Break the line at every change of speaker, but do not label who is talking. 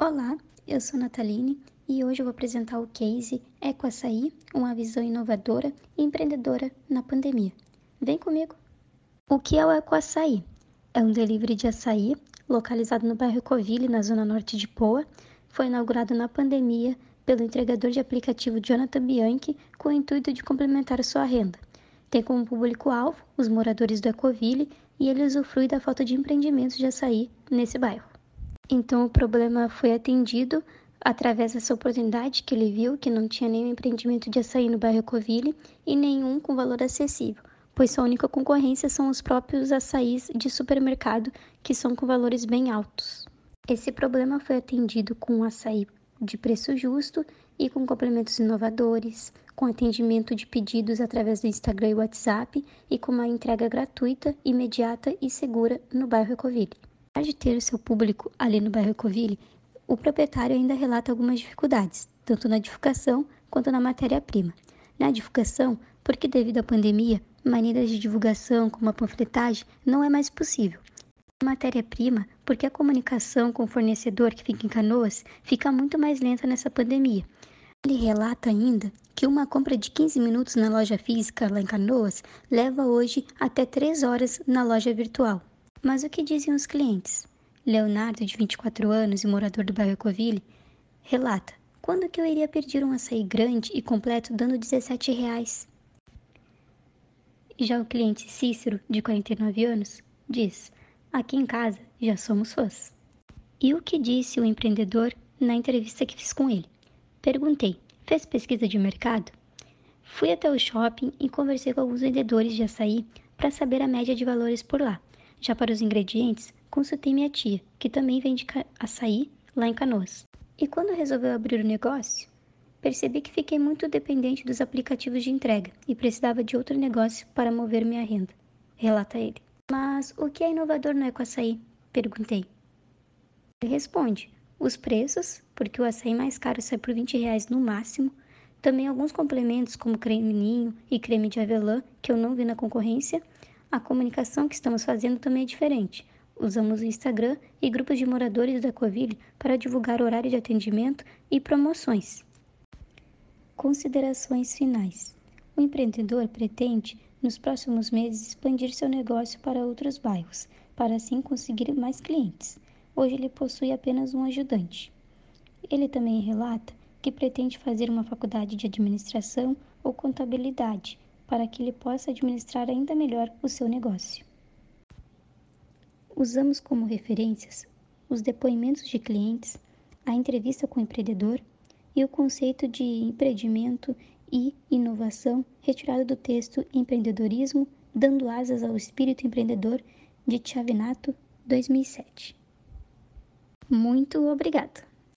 Olá, eu sou Nataline e hoje eu vou apresentar o case Ecoaçaí, uma visão inovadora e empreendedora na pandemia. Vem comigo! O que é o Ecoaçaí? É um delivery de açaí localizado no bairro Coville, na zona norte de Poa. Foi inaugurado na pandemia pelo entregador de aplicativo Jonathan Bianchi com o intuito de complementar sua renda. Tem como público-alvo os moradores do Ecoville e ele usufrui da falta de empreendimentos de açaí nesse bairro. Então o problema foi atendido através dessa oportunidade que ele viu que não tinha nenhum empreendimento de açaí no bairro Coville e nenhum com valor acessível, pois sua única concorrência são os próprios açaís de supermercado que são com valores bem altos. Esse problema foi atendido com um açaí de preço justo e com complementos inovadores, com atendimento de pedidos através do Instagram e WhatsApp e com uma entrega gratuita, imediata e segura no bairro Ecoville. Apesar de ter o seu público ali no bairro Ecoville, o proprietário ainda relata algumas dificuldades, tanto na divulgação quanto na matéria-prima. Na divulgação, porque devido à pandemia, maneiras de divulgação como a panfletagem não é mais possível. Na matéria-prima, porque a comunicação com o fornecedor que fica em Canoas fica muito mais lenta nessa pandemia. Ele relata ainda que uma compra de 15 minutos na loja física lá em Canoas leva hoje até 3 horas na loja virtual. Mas o que dizem os clientes? Leonardo, de 24 anos e morador do bairro Ecoville, relata: Quando que eu iria pedir um açaí grande e completo dando 17 reais? Já o cliente Cícero, de 49 anos, diz: Aqui em casa já somos fãs. E o que disse o empreendedor na entrevista que fiz com ele? Perguntei: Fez pesquisa de mercado? Fui até o shopping e conversei com alguns vendedores de açaí para saber a média de valores por lá. Já para os ingredientes, consultei minha tia, que também vende açaí lá em Canoas. E quando resolveu abrir o negócio, percebi que fiquei muito dependente dos aplicativos de entrega e precisava de outro negócio para mover minha renda, relata ele. Mas o que é inovador no Ecoaçaí? Perguntei. Ele responde: os preços, porque o açaí mais caro sai por 20 reais no máximo, também alguns complementos como creme ninho e creme de avelã que eu não vi na concorrência, a comunicação que estamos fazendo também é diferente. Usamos o Instagram e grupos de moradores da Coville para divulgar horário de atendimento e promoções. Considerações finais. O empreendedor pretende, nos próximos meses, expandir seu negócio para outros bairros, para assim conseguir mais clientes. Hoje ele possui apenas um ajudante. Ele também relata que pretende fazer uma faculdade de administração ou contabilidade para que ele possa administrar ainda melhor o seu negócio. Usamos como referências os depoimentos de clientes, a entrevista com o empreendedor e o conceito de empreendimento e inovação retirado do texto Empreendedorismo, dando asas ao espírito empreendedor de Chavinato, 2007. Muito obrigada!